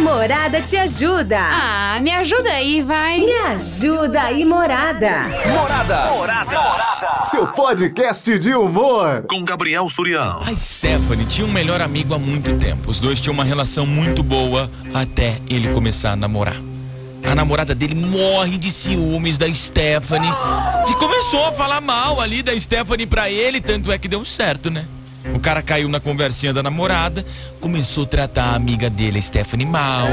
Morada te ajuda. Ah, me ajuda aí, vai. Me ajuda aí, Morada. Morada. Morada. Seu podcast de humor. Com Gabriel Surião. A Stephanie tinha um melhor amigo há muito tempo. Os dois tinham uma relação muito boa até ele começar a namorar. A namorada dele morre de ciúmes da Stephanie. Que começou a falar mal ali da Stephanie pra ele, tanto é que deu certo, né? O cara caiu na conversinha da namorada, começou a tratar a amiga dele, a Stephanie, mal.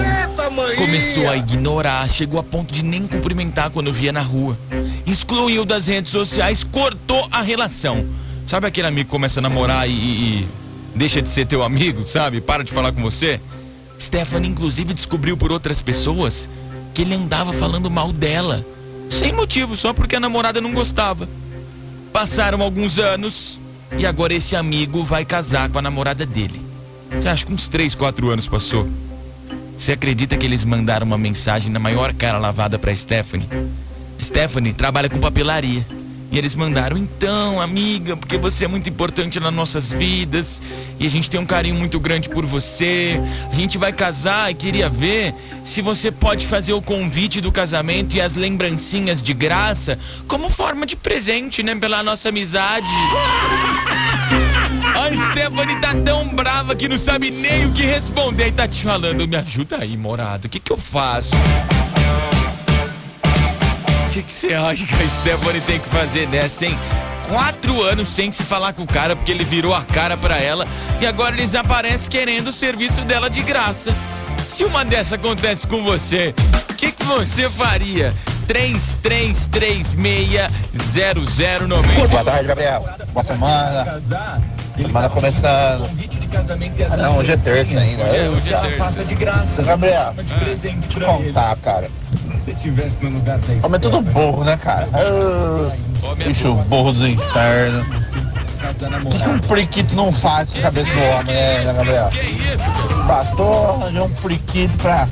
Começou a ignorar, chegou a ponto de nem cumprimentar quando via na rua. Excluiu das redes sociais, cortou a relação. Sabe aquele amigo que começa a namorar e, e- e deixa de ser teu amigo, sabe? Para de falar com você? Stephanie, inclusive, descobriu por outras pessoas que ele andava falando mal dela. Sem motivo, só porque a namorada não gostava. Passaram alguns anos e agora esse amigo vai casar com a namorada dele. Você acha que uns 3, 4 anos passou? Você acredita que eles mandaram uma mensagem na maior cara lavada pra Stephanie? Stephanie trabalha com papelaria. Eles mandaram, então, amiga, porque você é muito importante nas nossas vidas e a gente tem um carinho muito grande por você. A gente vai casar e queria ver se você pode fazer o convite do casamento e as lembrancinhas de graça como forma de presente, né, pela nossa amizade. A Stephanie tá tão brava que não sabe nem o que responder e tá te falando, me ajuda aí, morado, o que que eu faço? O que que você acha que a Stephanie tem que fazer nessa, hein? Quatro anos sem se falar com o cara porque ele virou a cara pra ela e agora eles aparecem querendo o serviço dela de graça. Se uma dessa acontece com você, o que, que você faria? 33360090. Boa tarde, Gabriel. Boa semana. Semana começando. Ah, não, hoje é terça ainda. Hoje é, hoje é terça. Gabriel, deixa eu te contar, cara. Homem é tudo burro, né, cara? Ah, Homem é bicho burro dos infernos. O que, que um periquito não faz com a cabeça do homem, né, né, Gabriel? Bastou arranjar um periquito pra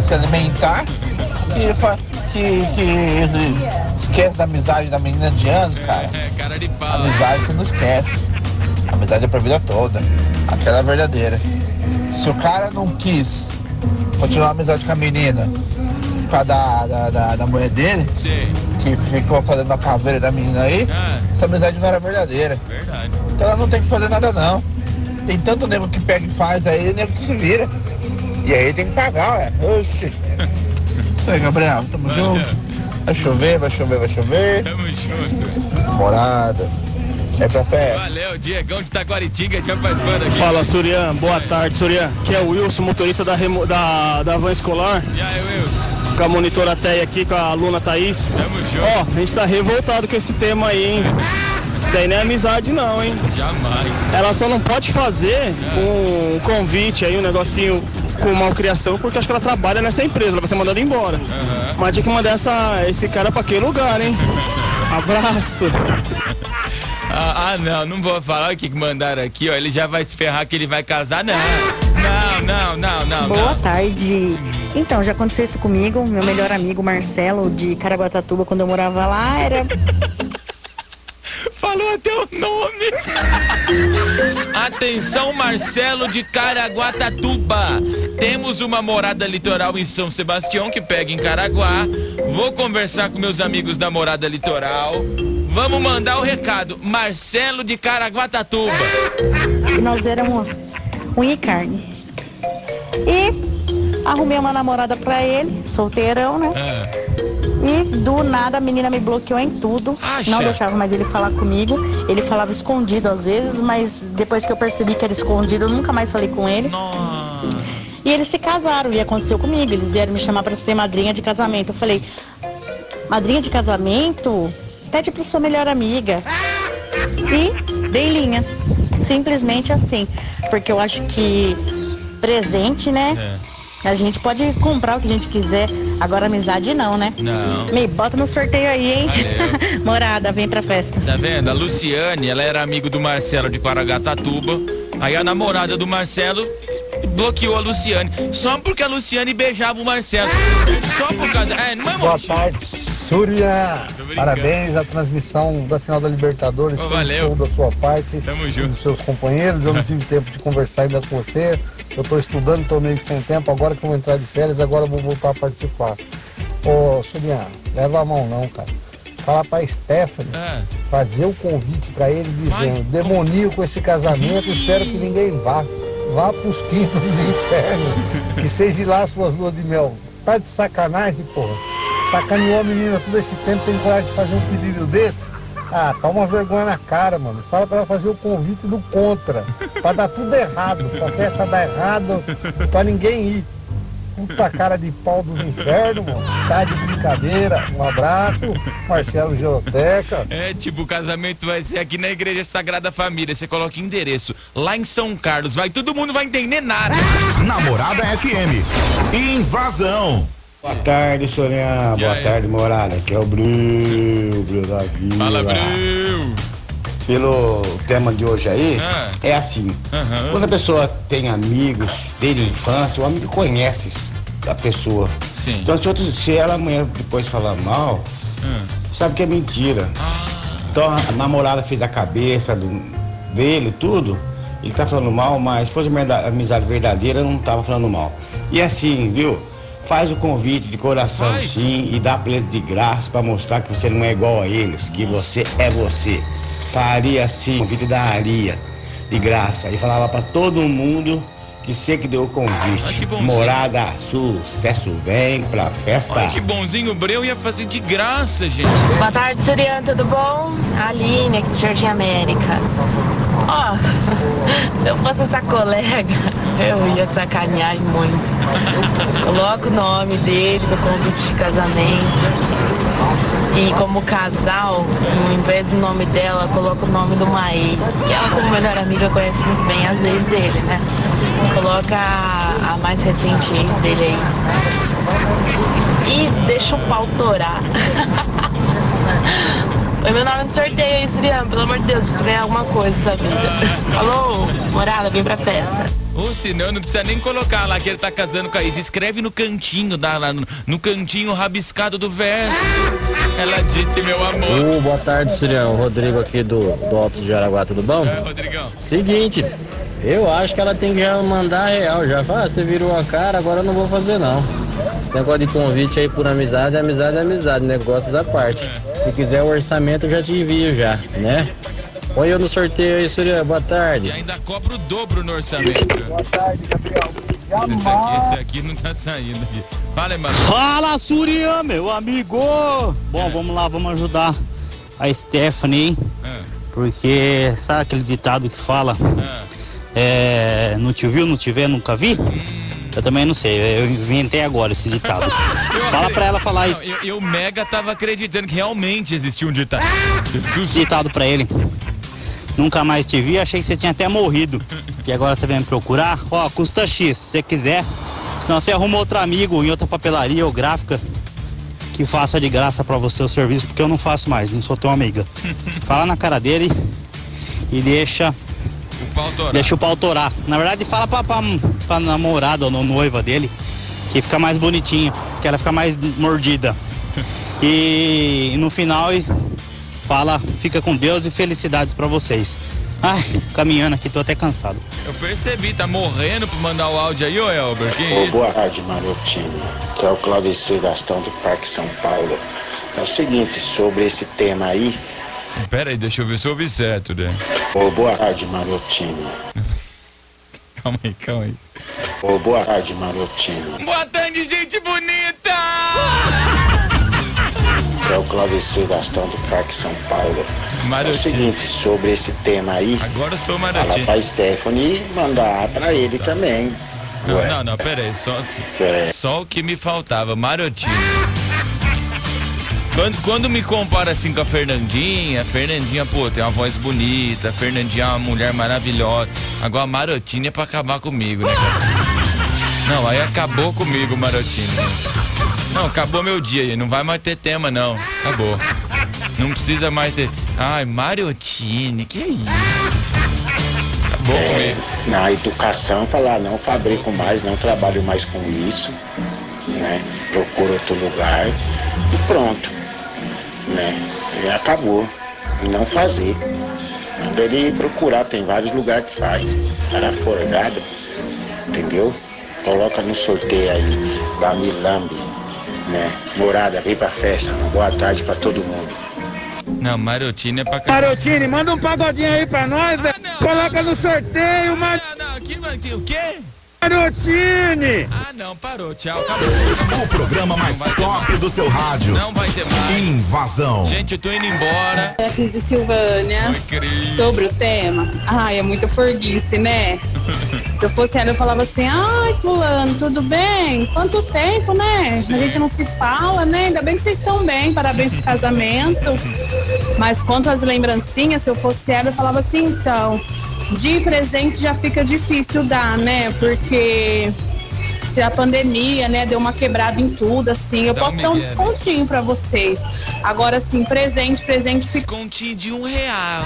se alimentar e fa- que, que esquece da amizade da menina de anos, cara. É, cara de pau. Amizade você não esquece. Amizade é pra vida toda. Aquela é verdadeira. Se o cara não quis continuar a amizade com a menina por causa da, da, da, da mulher dele, Sei. que ficou fazendo a caveira da menina aí, Ah, essa amizade não era verdadeira. verdade. Então ela não tem que fazer nada não. Tem tanto nego que pega e faz aí, nego que se vira. E aí tem que pagar, ué. Oxi. Isso aí, Gabriel. Tamo Valeu. junto. Vai chover, vai chover, vai chover. Tamo junto. Morada. É pra pé. Valeu, Diegão de Taquaritinga já participando aqui. Fala, Surian. Boa tarde, Surian. Que é o Wilson, motorista da, remo- da, da van escolar, E aí, Wilson? com a monitora Teia aqui, com a aluna Thaís. Tamo Ó, junto. a gente tá revoltado com esse tema aí, hein? Isso daí não é amizade não, hein? Jamais. Ela só não pode fazer um convite aí, um negocinho com malcriação, porque acho que ela trabalha nessa empresa, ela vai ser mandada embora. Mas tinha que mandar essa, esse cara pra aquele lugar, hein? Abraço. Ah, ah, não, não vou falar o que mandaram aqui, ó. Ele já vai se ferrar que ele vai casar, não. Não, não, não, não, Boa não. tarde. Então, já aconteceu isso comigo. Meu melhor amigo Marcelo, de Caraguatatuba, quando eu morava lá, era. Falou até o nome. Atenção, Marcelo de Caraguatatuba. Temos uma morada litoral em São Sebastião que pega em Caraguá. Vou conversar com meus amigos da morada litoral. Vamos mandar o recado. Marcelo de Caraguatatuba. Nós éramos unha e carne. E arrumei uma namorada pra ele, solteirão, né? Ah, E do nada a menina me bloqueou em tudo. Acha? Não deixava mais ele falar comigo. Ele falava escondido às vezes, mas depois que eu percebi que era escondido, eu nunca mais falei com ele. nossa. E eles se casaram e aconteceu comigo. Eles vieram me chamar para ser madrinha de casamento. Eu falei, madrinha de casamento? Pede pra sua melhor amiga. E dei linha. Simplesmente assim. Porque eu acho que presente, né? A gente pode comprar o que a gente quiser. Agora amizade não, né? Não. Me bota no sorteio aí, hein? Morada, vem pra festa. Tá vendo? A Luciane, ela era amigo do Marcelo de Caraguatatuba. Aí a namorada do Marcelo bloqueou a Luciane. Só porque a Luciane beijava o Marcelo. Só por causa. É, não é Boa motivo. tarde, Surya. Parabéns à transmissão da final da Libertadores. Um valeu. da sua parte Tamo junto. dos seus companheiros. Eu não tive tempo de conversar ainda com você. Eu estou estudando, estou meio sem tempo. Agora que eu vou entrar de férias, agora eu vou voltar a participar. Ô, Surya, leva a mão não, cara. Fala pra Stephanie Ah, fazer o convite pra ele dizendo: demoníaco esse casamento, espero que ninguém vá. Vá pros quintos dos infernos. Que seja lá as suas luas de mel. Tá de sacanagem, porra. Sacaneou a menina todo esse tempo, tem coragem de fazer um pedido desse? Ah, toma vergonha na cara, mano. Fala pra ela fazer o convite do contra. Pra dar tudo errado. Pra festa dar errado. Pra ninguém ir. Puta cara de pau dos infernos, mano. Tá de brincadeira. Um abraço. Marcelo Geoteca. é tipo, o casamento vai ser aqui na Igreja Sagrada Família. Você coloca endereço lá em São Carlos. Vai, todo mundo vai entender nada. Namorada FM. Invasão. Boa tarde, Sorinha. Boa aí? tarde, morada. Aqui é o Bril, Bril da Vila. Fala, Bril. Pelo tema de hoje aí, Ah. é assim. Aham. Quando a pessoa tem amigos desde a infância, o amigo conhece a pessoa. Sim. Então, se, outro, se ela amanhã depois falar mal, Ah. sabe que é mentira. Ah, Então, a namorada fez a cabeça do- dele, tudo. Ele tá falando mal, mas se fosse uma amizade verdadeira, não tava falando mal. E assim, viu? Faz o convite de coração, Faz. sim, e dá pra eles de graça pra mostrar que você não é igual a eles, que você é você. Faria assim, convite daria de graça. E falava pra todo mundo que você que deu o convite. Ai, que bonzinho. Morada, sucesso, vem pra festa. olha que bonzinho. O Breu ia fazer de graça, gente. Boa tarde, Surian, tudo bom? Aline, aqui do Jardim América. Ó, se eu fosse essa colega, eu ia sacanear muito. Coloca o nome dele no convite de casamento. E como casal, ao invés do nome dela, coloca o nome de uma ex. Que ela, como melhor amiga, conhece muito bem as ex dele, né? Coloca a, mais recente ex dele aí. E deixa o pau torar. Foi meu nome no sorteio aí, Surian. Pelo amor de Deus, preciso ganhar alguma coisa dessa vida. Alô, morada, vem pra festa. Ou senão, não precisa nem colocar lá que ele tá casando com a Isa. Escreve no cantinho, dá lá no, no cantinho rabiscado do verso. Ela disse, meu amor. Ô, boa tarde, Sirião. Rodrigo aqui do, do Alto de Jaraguá, tudo bom? É, Rodrigão. Seguinte, eu acho que ela tem que já mandar a real. Já fala, ah, você virou a cara, agora eu não vou fazer não. Esse negócio de convite aí por amizade, amizade é amizade, negócios à parte. Se quiser o orçamento, eu já te envio já, né? Põe eu no sorteio aí, Sirião. Boa E tarde. ainda cobra o dobro no orçamento. Boa tarde, Gabriel. Esse aqui, esse aqui não tá saindo aqui. Fala, mano. Fala, Surian, meu amigo! Bom, vamos lá, vamos ajudar a Stephanie, hein? Ah, Porque sabe aquele ditado que fala, ah. é, não te viu, não te vê, nunca vi? Eu também não sei, eu inventei agora esse ditado. Fala pra ela falar Não, isso, Eu, eu mega tava acreditando que realmente existia um ditado. esse ditado pra ele. Nunca mais te vi, achei que você tinha até morrido. E agora você vem me procurar? Ó, custa X, se você quiser. Senão você arruma outro amigo em outra papelaria ou gráfica que faça de graça pra você o serviço, porque eu não faço mais, não sou tua amiga. Fala na cara dele e deixa, O pau torado. deixa o pau torar. Na verdade, fala pra, pra, pra namorada ou no- noiva dele que fica mais bonitinho, que ela fica mais mordida. E no final fala, fica com Deus e felicidades pra vocês. Ai, caminhando aqui, tô até cansado. Eu percebi, tá morrendo pra mandar o áudio aí, ô Elber. Que Ô, boa tarde, Marotini. Que é o Claudecir Gastão do Parque São Paulo. É o seguinte, sobre esse tema aí. Pera aí, deixa eu ver se eu ouvi certo, né? Ô, boa tarde, Marotini. Calma aí, calma aí. Ô, boa tarde, Marotini. Boa tarde, gente bonita! Claudecir Gastão do Parque São Paulo. É o seguinte, sobre esse tema aí. Agora eu sou o Fala pra Stephanie mandar pra ele também. Não, Ué. não, não, pera aí. Só, É. só o que me faltava, Marotini. Quando, quando me compara assim com a Fernandinha, a Fernandinha, pô, tem uma voz bonita, a Fernandinha é uma mulher maravilhosa. Agora a Marotini é pra acabar comigo, né, cara? Não, aí acabou comigo, Marotini. Não, acabou meu dia aí, não vai mais ter tema, não. Acabou. Não precisa mais ter. Ai, Marotini, que isso? é, na educação, falar não fabrico mais, não trabalho mais com isso, né? Procuro outro lugar e pronto. Né? E acabou. Não fazer. Manda ele procurar, tem vários lugares que faz. Cara forgado, entendeu? Coloca no sorteio aí, da Milambi, né? Morada, vem pra festa. Boa tarde pra todo mundo. Não, Marotini é pra cá. Marotini, manda um pagodinho aí pra nós, velho. Coloca no sorteio, mas. Não, não, aqui, aqui, o quê? Marotini! Ah, não, parou, tchau, acabou. O programa mais top do seu rádio. Não vai ter mais. Invasão. Gente, eu tô indo embora. É Cris e Silvânia. Oi, Cris. Sobre o tema. Ai, é muita forguice, né? Se eu fosse ela, eu falava assim: ai, Fulano, tudo bem? Quanto tempo, né? A gente não se fala, né? Ainda bem que vocês estão bem, parabéns pro casamento. Mas quanto às lembrancinhas, se eu fosse ela, eu falava assim: então, de presente já fica difícil dar, né? Porque se a pandemia, né, deu uma quebrada em tudo, assim, eu Dá posso um dar um né? descontinho pra vocês. Agora, assim, presente, presente fica Descontinho de um real.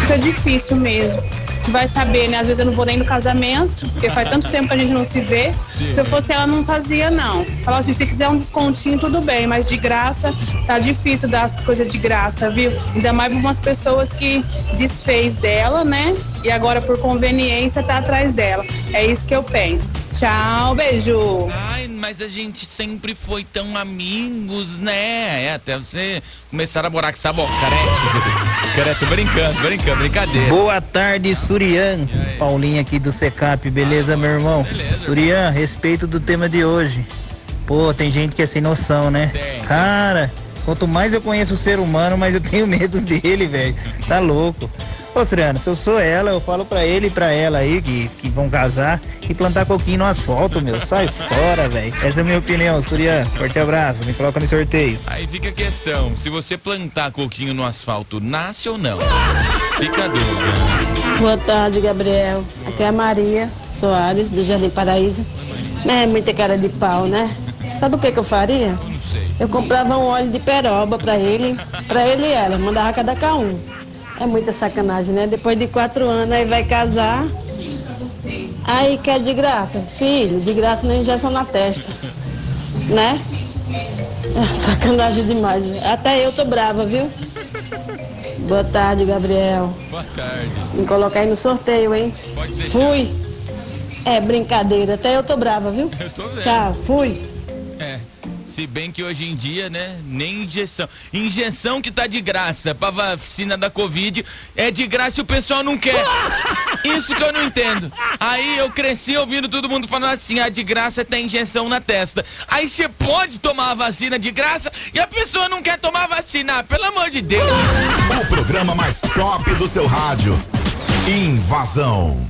fica difícil mesmo. Vai saber, né? Às vezes eu não vou nem no casamento, porque faz tanto tempo que a gente não se vê. Sim. Se eu fosse ela, não fazia, não. Falava assim, se quiser um descontinho, tudo bem, mas de graça, tá difícil dar as coisas de graça, viu? Ainda mais pra umas pessoas que desfez dela, né? E agora, por conveniência, tá atrás dela. É isso que eu penso. Tchau, beijo. Ai, mas a gente sempre foi tão amigos, né? É, até você começar a namorar com essa boca, né? Cara, tô brincando, brincando, brincadeira. Boa tarde, Surian. Paulinho aqui do Secap, beleza, meu irmão? Surian, respeito do tema de hoje. Pô, tem gente que é sem noção, né? Cara, quanto mais eu conheço o ser humano, mais eu tenho medo dele, velho. Tá louco. Ô, Suriano, se eu sou ela, eu falo pra ele e pra ela aí que, que vão casar e plantar coquinho no asfalto, meu. Sai fora, velho. Essa é a minha opinião, Surian. Forte abraço, me coloca nos sorteios. Aí fica a questão, se você plantar coquinho no asfalto, nasce ou não? Fica a dúvida. Boa tarde, Gabriel. Aqui é a Maria Soares, do Jardim Paraíso. É muita cara de pau, né? Sabe o que, que eu faria? Eu comprava um óleo de peroba pra ele, pra ele e ela, mandava cada cá um. É muita sacanagem, né? Depois de quatro anos, aí vai casar, aí quer de graça. Filho, de graça na injeção na testa, né? É sacanagem demais. Até eu tô brava, viu? Boa tarde, Gabriel. Boa tarde. Me colocar aí no sorteio, hein? Pode deixar. Fui. É brincadeira, até eu tô brava, viu? Eu tô vendo. Tchau, fui. Se bem que hoje em dia, né, nem injeção. Injeção que tá de graça pra vacina da Covid é de graça e o pessoal não quer. Isso que eu não entendo. Aí eu cresci ouvindo todo mundo falando assim: ah, de graça tem injeção na testa. Aí você pode tomar a vacina de graça e a pessoa não quer tomar a vacina. Ah, pelo amor de Deus. O programa mais top do seu rádio. Invasão.